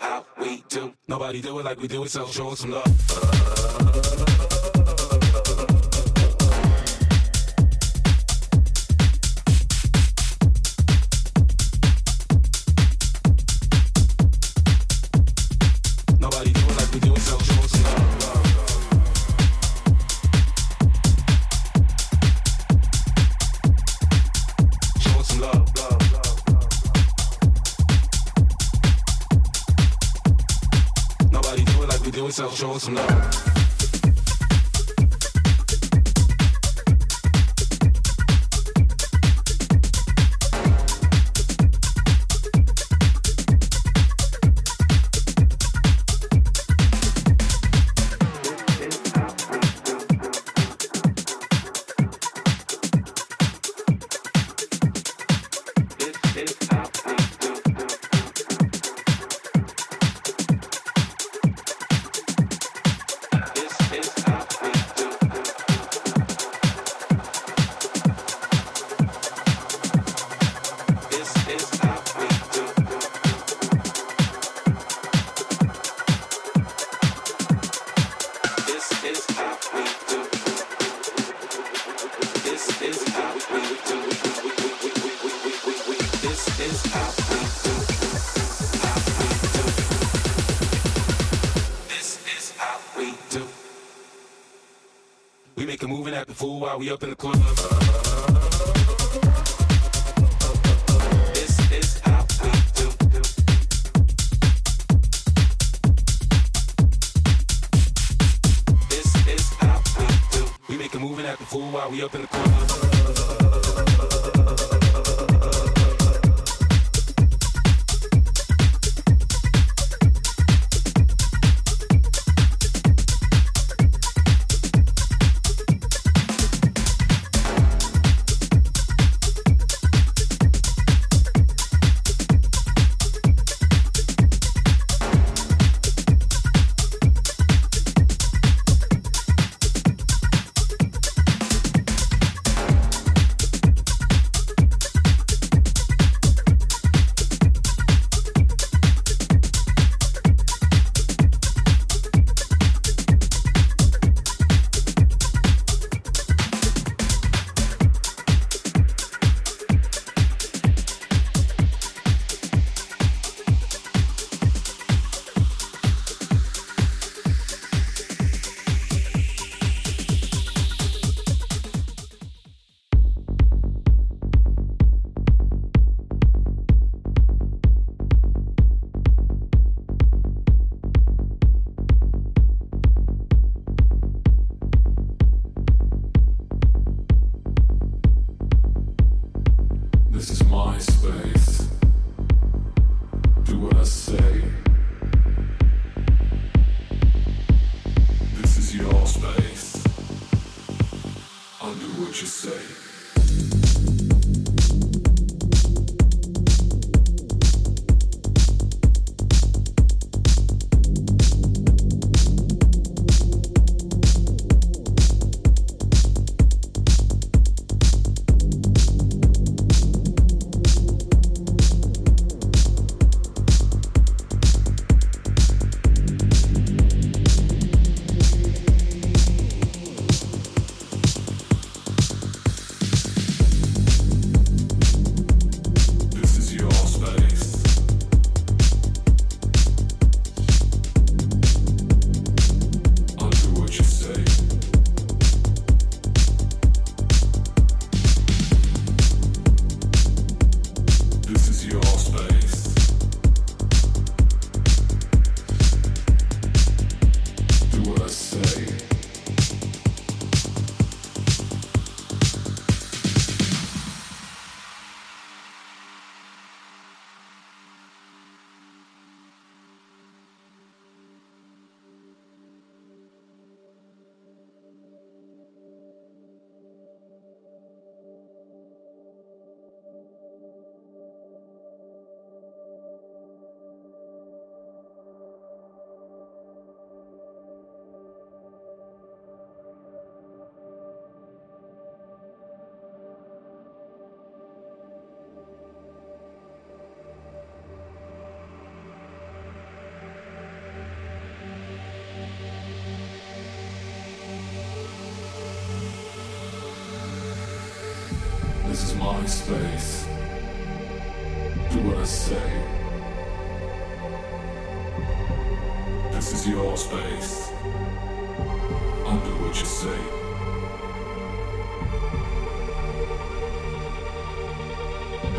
how we do. Nobody do it like we do it, so show us some love. show some love. up in the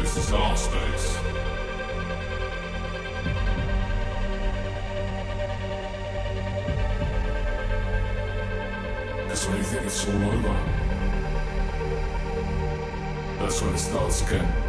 This is our space. That's when you think it's all over. That's when it starts again.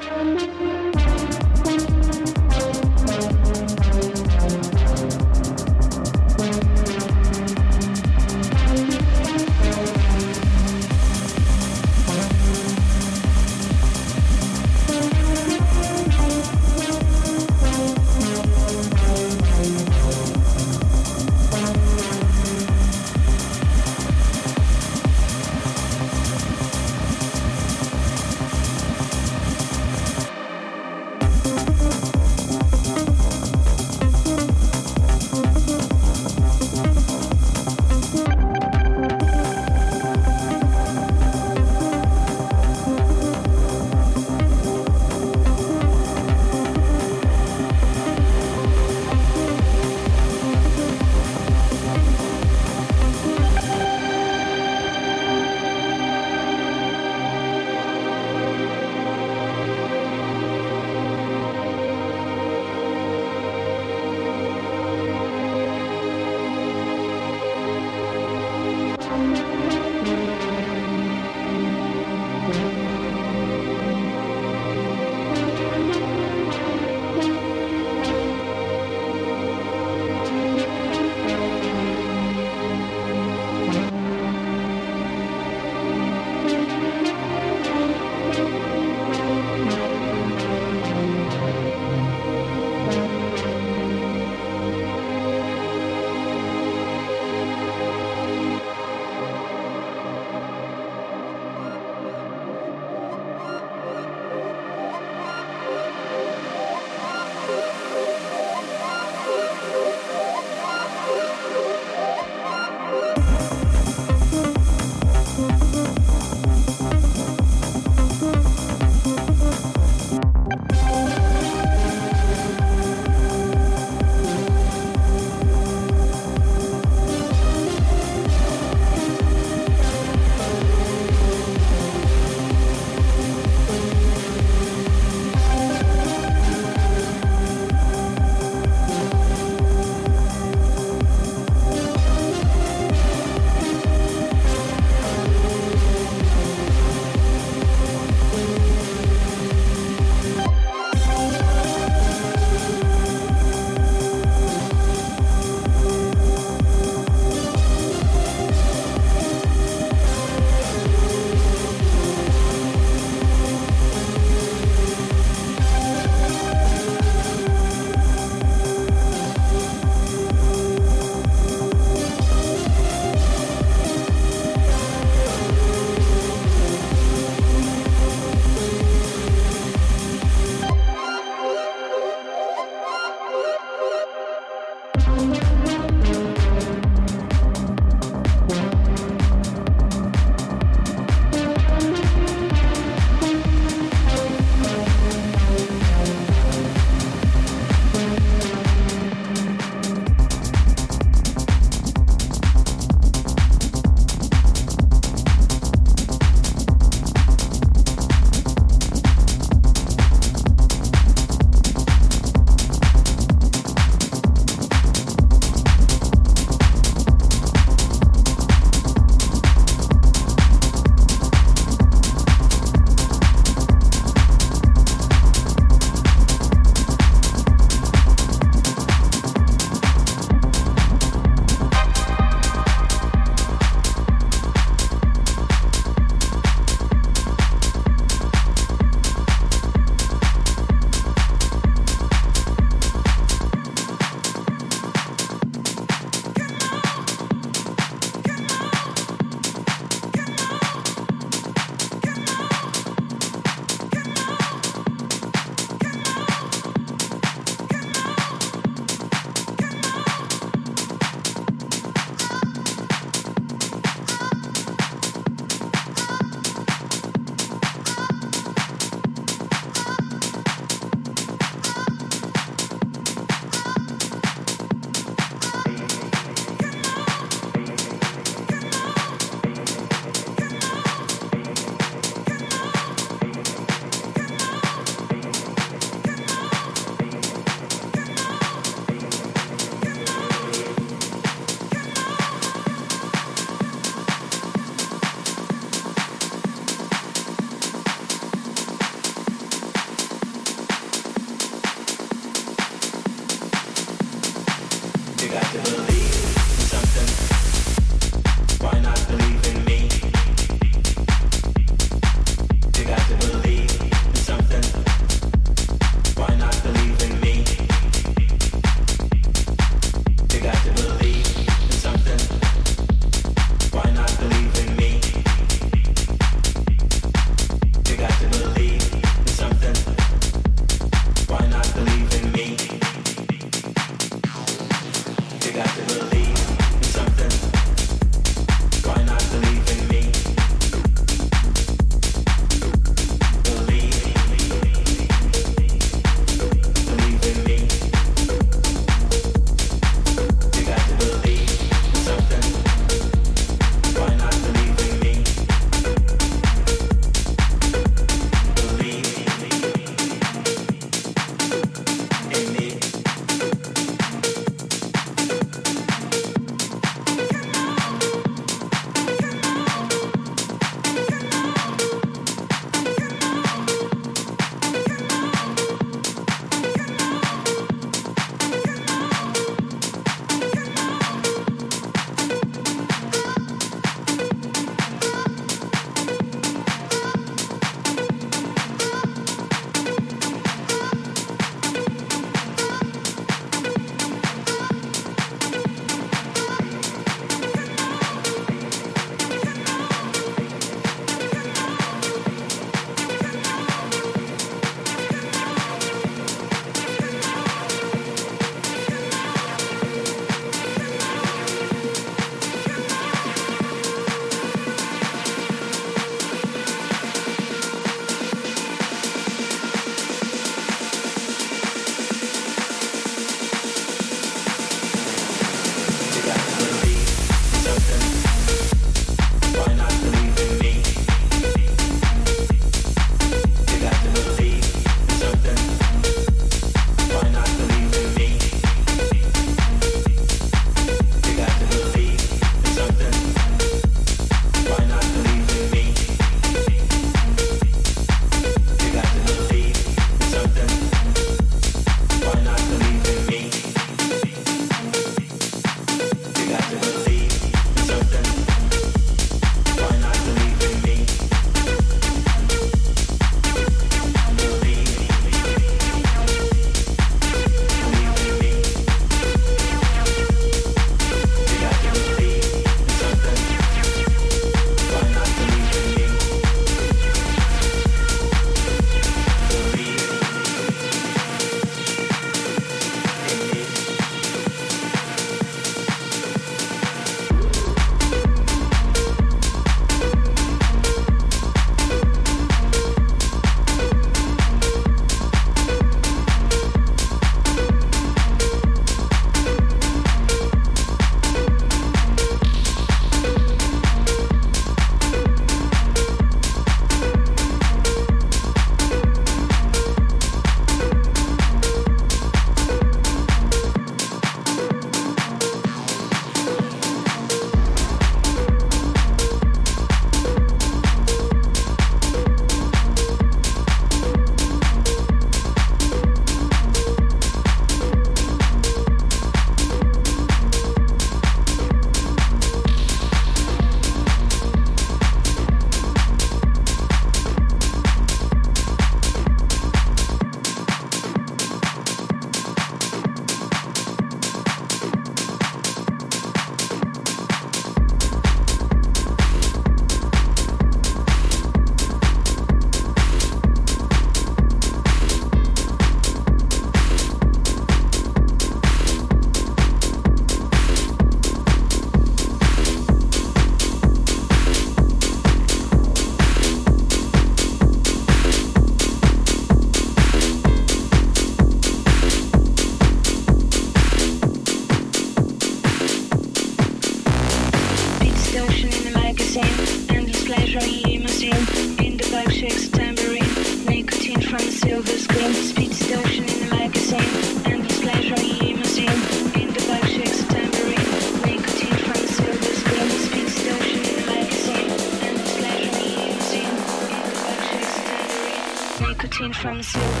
comes here.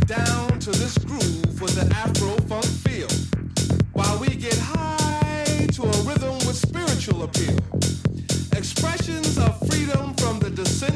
down to this groove with the Afro funk feel, while we get high to a rhythm with spiritual appeal. Expressions of freedom from the descent.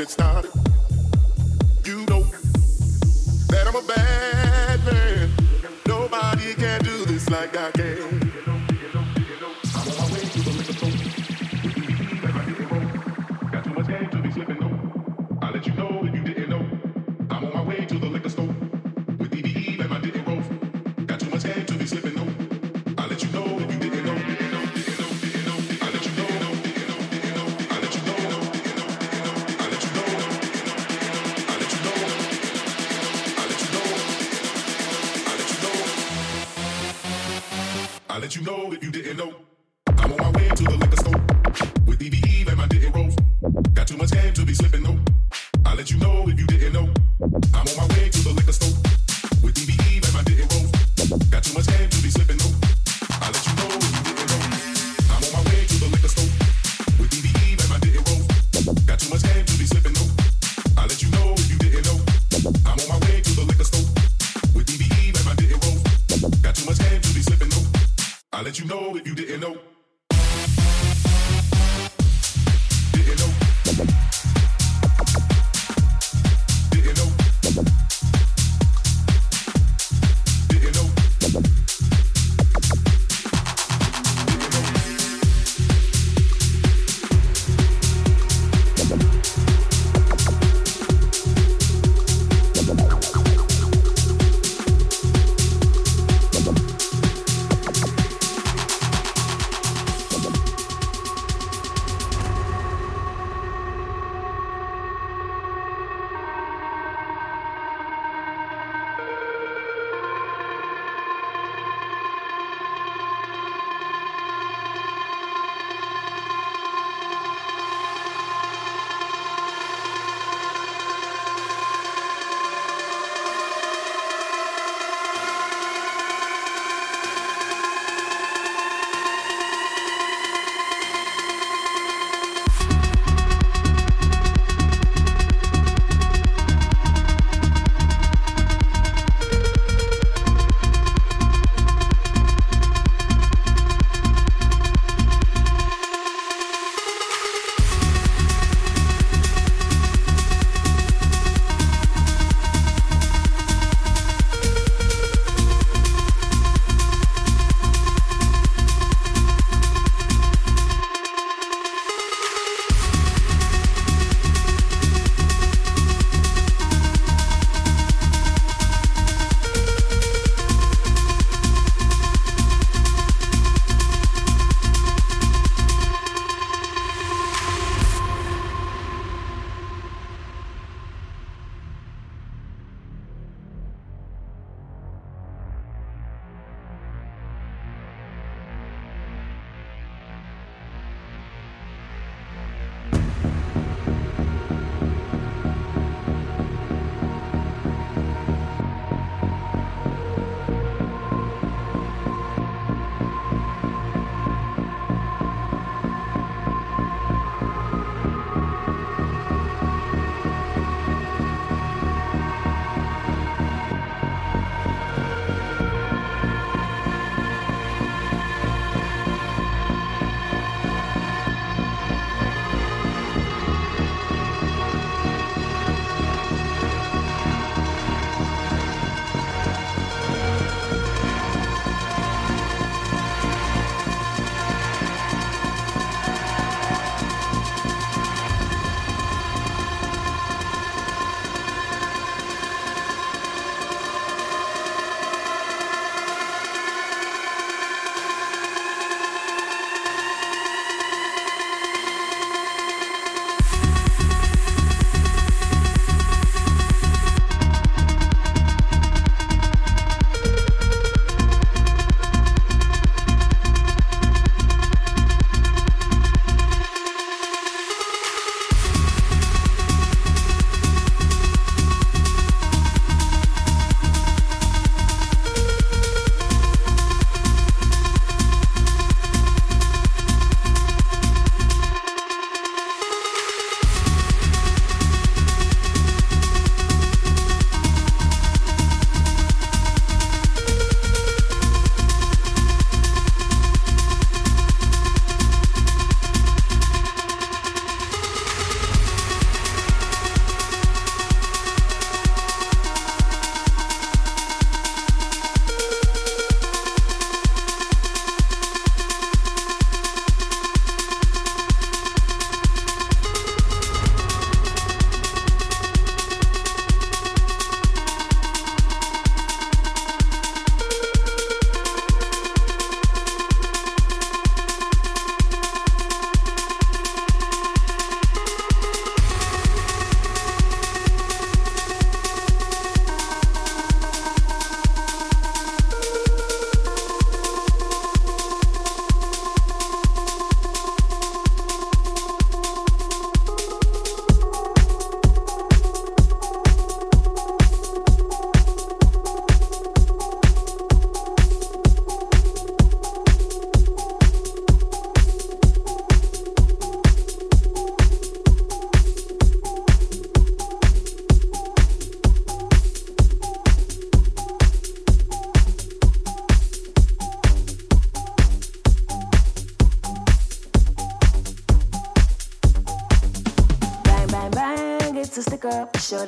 Let you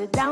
it down.